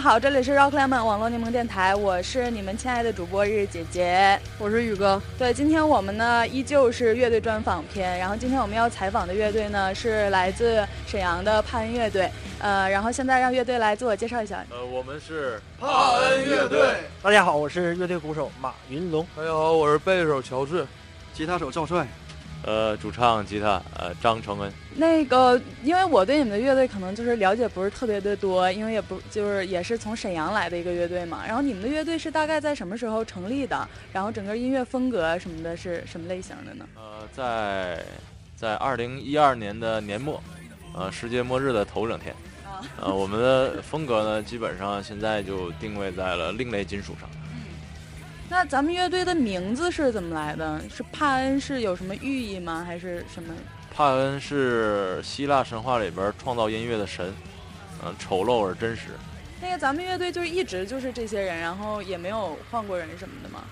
家好，这里是 Rock Lemon 网络柠檬电台，我是你们亲爱的主播日姐姐，我是宇哥。对，今天我们呢依旧是乐队专访篇，然后今天我们要采访的乐队呢是来自沈阳的帕恩乐队，呃，然后现在让乐队来自我介绍一下。呃，我们是帕恩乐队。大家好，我是乐队鼓手马云龙。大家好，我是贝斯手乔治，吉他手赵帅。呃，主唱吉他呃张承恩。那个，因为我对你们的乐队可能就是了解不是特别的多，因为也不就是也是从沈阳来的一个乐队嘛。然后你们的乐队是大概在什么时候成立的？然后整个音乐风格什么的是什么类型的呢？呃，在在二零一二年的年末，呃，世界末日的头整天，呃，我们的风格呢，基本上现在就定位在了另类金属上。那咱们乐队的名字是怎么来的？是帕恩是有什么寓意吗？还是什么？帕恩是希腊神话里边创造音乐的神，嗯，丑陋而真实。那个咱们乐队就是一直就是这些人，然后也没有换过人什么的吗？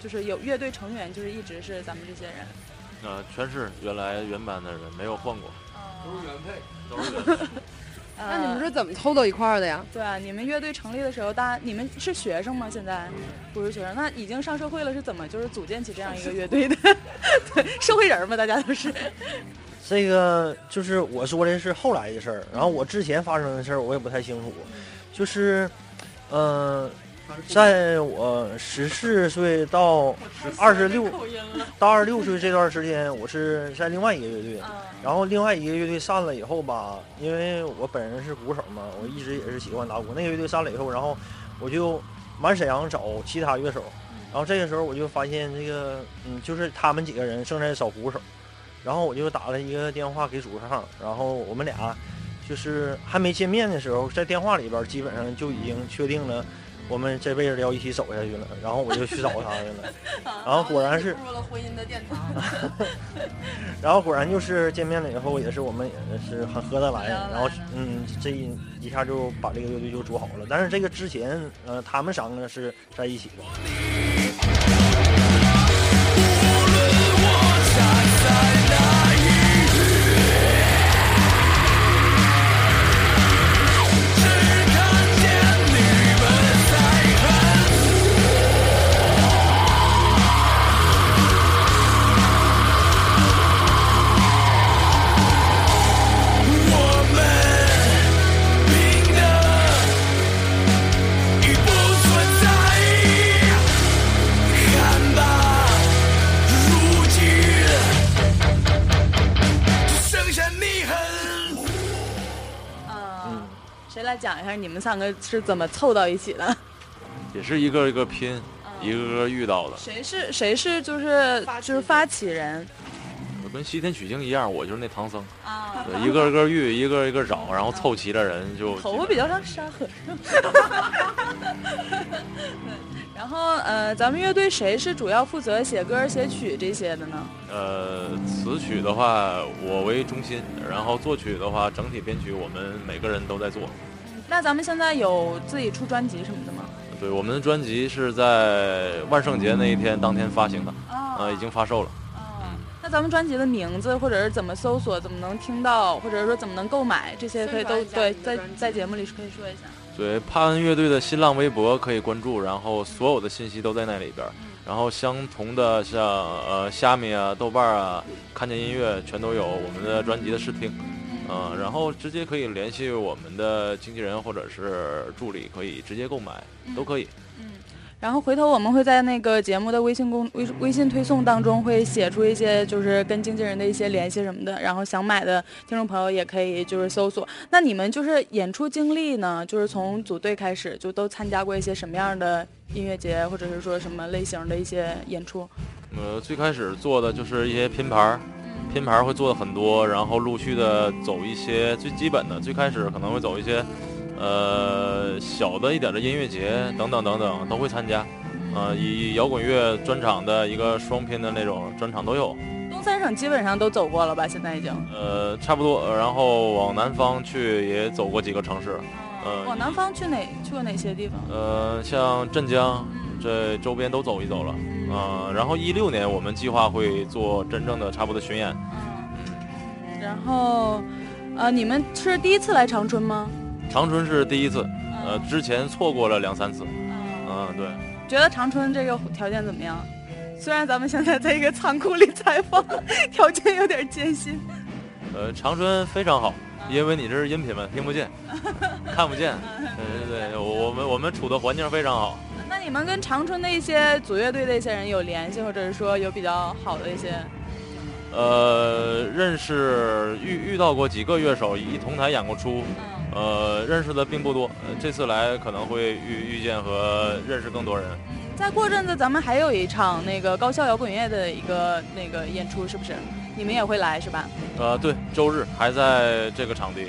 就是有乐队成员就是一直是咱们这些人。呃，全是原来原班的人，没有换过。都是原配，都是原配。那你们是怎么凑到一块儿的呀？对啊，你们乐队成立的时候，大家你们是学生吗？现在不是学生，那已经上社会了，是怎么就是组建起这样一个乐队的？对，社会人嘛，大家都是。这个就是我说的是后来的事儿，然后我之前发生的事儿我也不太清楚，就是，嗯。在我十四岁到二十六到二十六岁这段时间，我是在另外一个乐队，然后另外一个乐队散了以后吧，因为我本人是鼓手嘛，我一直也是喜欢打鼓。那个乐队散了以后，然后我就满沈阳找其他乐手，然后这个时候我就发现这个，嗯，就是他们几个人正在找鼓手，然后我就打了一个电话给主唱，然后我们俩就是还没见面的时候，在电话里边基本上就已经确定了。我们这辈子要一起走下去了，然后我就去找他去了，然后果然是步入了婚姻的殿堂。然后果然就是见面了以后，也是我们也是很合得来，然后嗯，这一下就把这个乐队就组好了。但是这个之前，呃，他们三个是在一起的。讲一下你们三个是怎么凑到一起的？也是一个一个拼，一个个遇到的。谁是谁是就是就是发起人？我跟西天取经一样，我就是那唐僧啊，一个一个遇，一个一个找，然后凑齐了人就。头发比较像沙和尚。然后呃，咱们乐队谁是主要负责写歌、写曲这些的呢？呃，词曲的话我为中心，然后作曲的话整体编曲我们每个人都在做。那咱们现在有自己出专辑什么的吗？对，我们的专辑是在万圣节那一天当天发行的，啊，已经发售了。咱们专辑的名字或者是怎么搜索，怎么能听到，或者说怎么能购买，这些可以都对，在在节目里是可以说一下。对，帕恩乐队的新浪微博可以关注，然后所有的信息都在那里边。然后相同的像呃虾米啊、豆瓣啊、看见音乐全都有我们的专辑的试听。嗯，然后直接可以联系我们的经纪人或者是助理，可以直接购买，都可以。嗯，然后回头我们会在那个节目的微信公微微信推送当中会写出一些就是跟经纪人的一些联系什么的，然后想买的听众朋友也可以就是搜索。那你们就是演出经历呢？就是从组队开始就都参加过一些什么样的音乐节，或者是说什么类型的一些演出？呃，最开始做的就是一些拼盘儿。拼盘儿会做的很多，然后陆续的走一些最基本的，最开始可能会走一些，呃，小的一点的音乐节等等等等都会参加，呃，以摇滚乐专场的一个双拼的那种专场都有。东三省基本上都走过了吧？现在已经。呃，差不多，然后往南方去也走过几个城市。嗯。往南方去哪？去过哪些地方？呃，像镇江。这周边都走一走了，呃，然后一六年我们计划会做真正的差不多巡演，嗯，然后，呃，你们是第一次来长春吗？长春是第一次，呃，之前错过了两三次。嗯，对。觉得长春这个条件怎么样？虽然咱们现在在一个仓库里采访，条件有点艰辛。呃，长春非常好，因为你这是音频嘛，听不见，看不见。对对对，我们我们处的环境非常好。那你们跟长春的一些组乐队的一些人有联系，或者是说有比较好的一些？呃，认识遇遇到过几个乐手，一同台演过出。呃，认识的并不多，这次来可能会遇遇见和认识更多人。再过阵子咱们还有一场那个高校摇滚乐的一个那个演出，是不是？你们也会来是吧？呃，对，周日还在这个场地。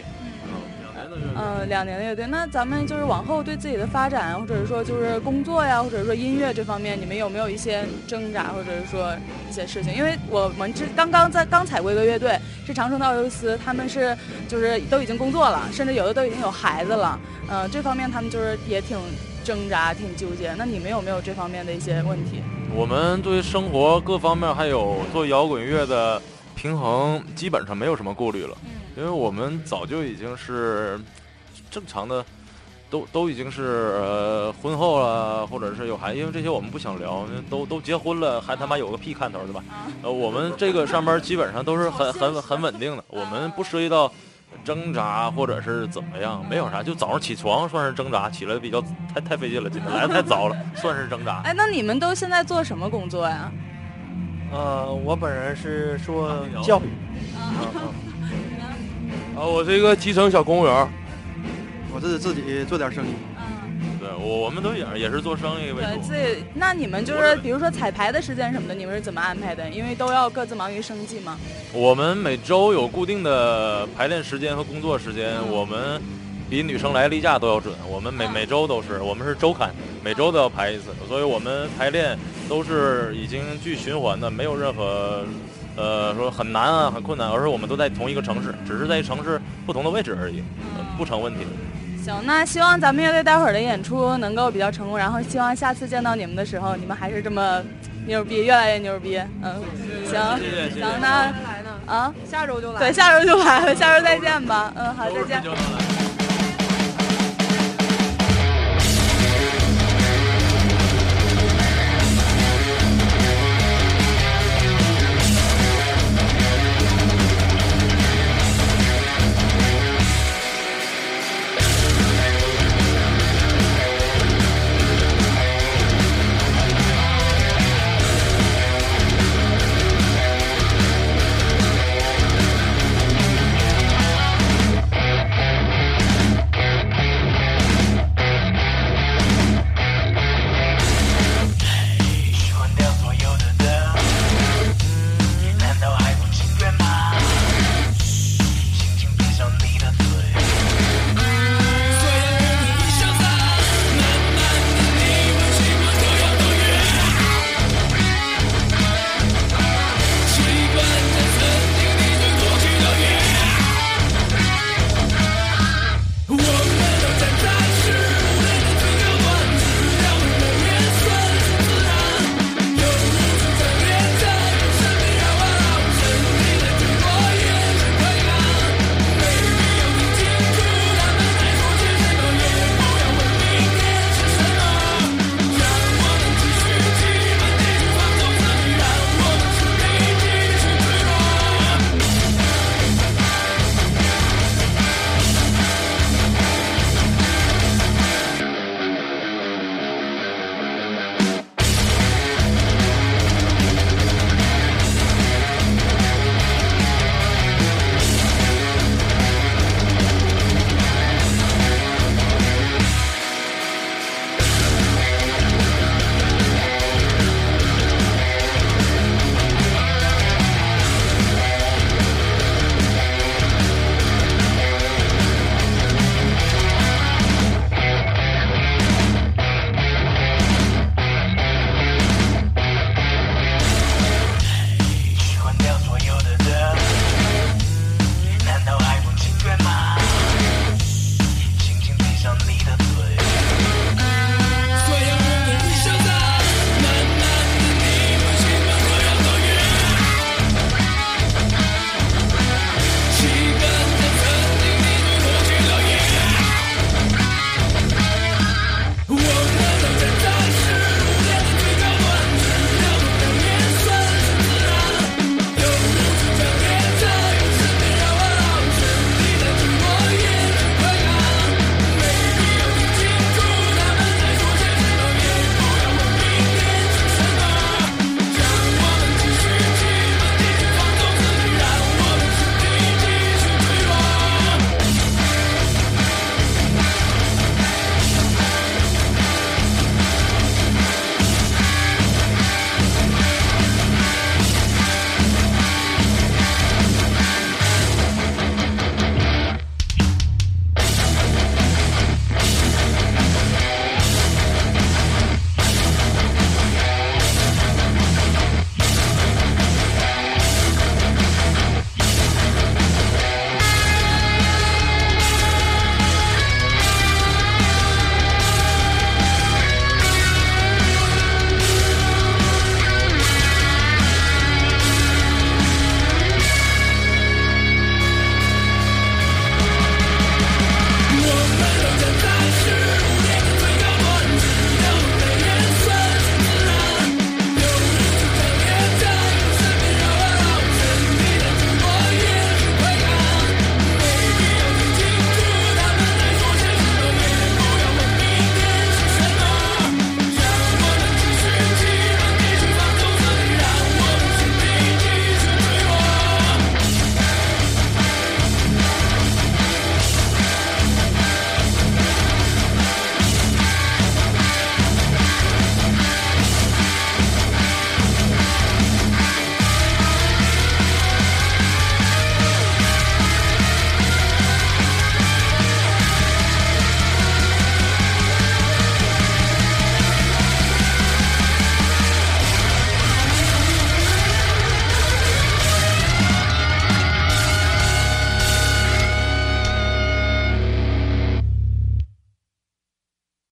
嗯，两年的乐队，那咱们就是往后对自己的发展，或者是说就是工作呀，或者说音乐这方面，你们有没有一些挣扎，或者是说一些事情？因为我们这刚刚在刚踩过一个乐队，是长城的奥尤斯，他们是就是都已经工作了，甚至有的都已经有孩子了。嗯，这方面他们就是也挺挣扎、挺纠结。那你们有没有这方面的一些问题？我们对生活各方面还有做摇滚乐的平衡，基本上没有什么顾虑了。因为我们早就已经是正常的，都都已经是呃婚后了，或者是有孩，因为这些我们不想聊，都都结婚了，还他妈有个屁看头，对吧？呃，我们这个上班基本上都是很很很稳定的，我们不涉及到挣扎或者是怎么样，没有啥，就早上起床算是挣扎，起来比较太太费劲了，今天来的太早了，算是挣扎。哎，那你们都现在做什么工作呀？呃，我本人是做教育。啊，我是一个基层小公务员，我是自己做点生意。嗯，对，我我们都也也是做生意为主。对，自己那你们就是比如说彩排的时间什么的，你们是怎么安排的？因为都要各自忙于生计嘛。我们每周有固定的排练时间和工作时间，我们比女生来例假都要准。我们每每周都是，我们是周刊，每周都要排一次，所以我们排练都是已经具循环的，没有任何。呃，说很难啊，很困难，而是我们都在同一个城市，只是在城市不同的位置而已，不成问题。行，那希望咱们乐队待会儿的演出能够比较成功，然后希望下次见到你们的时候，你们还是这么 牛逼，越来越牛逼。嗯，行，行，那啊，下周就来，对，下周就来了，下周再见吧。嗯，好，再见。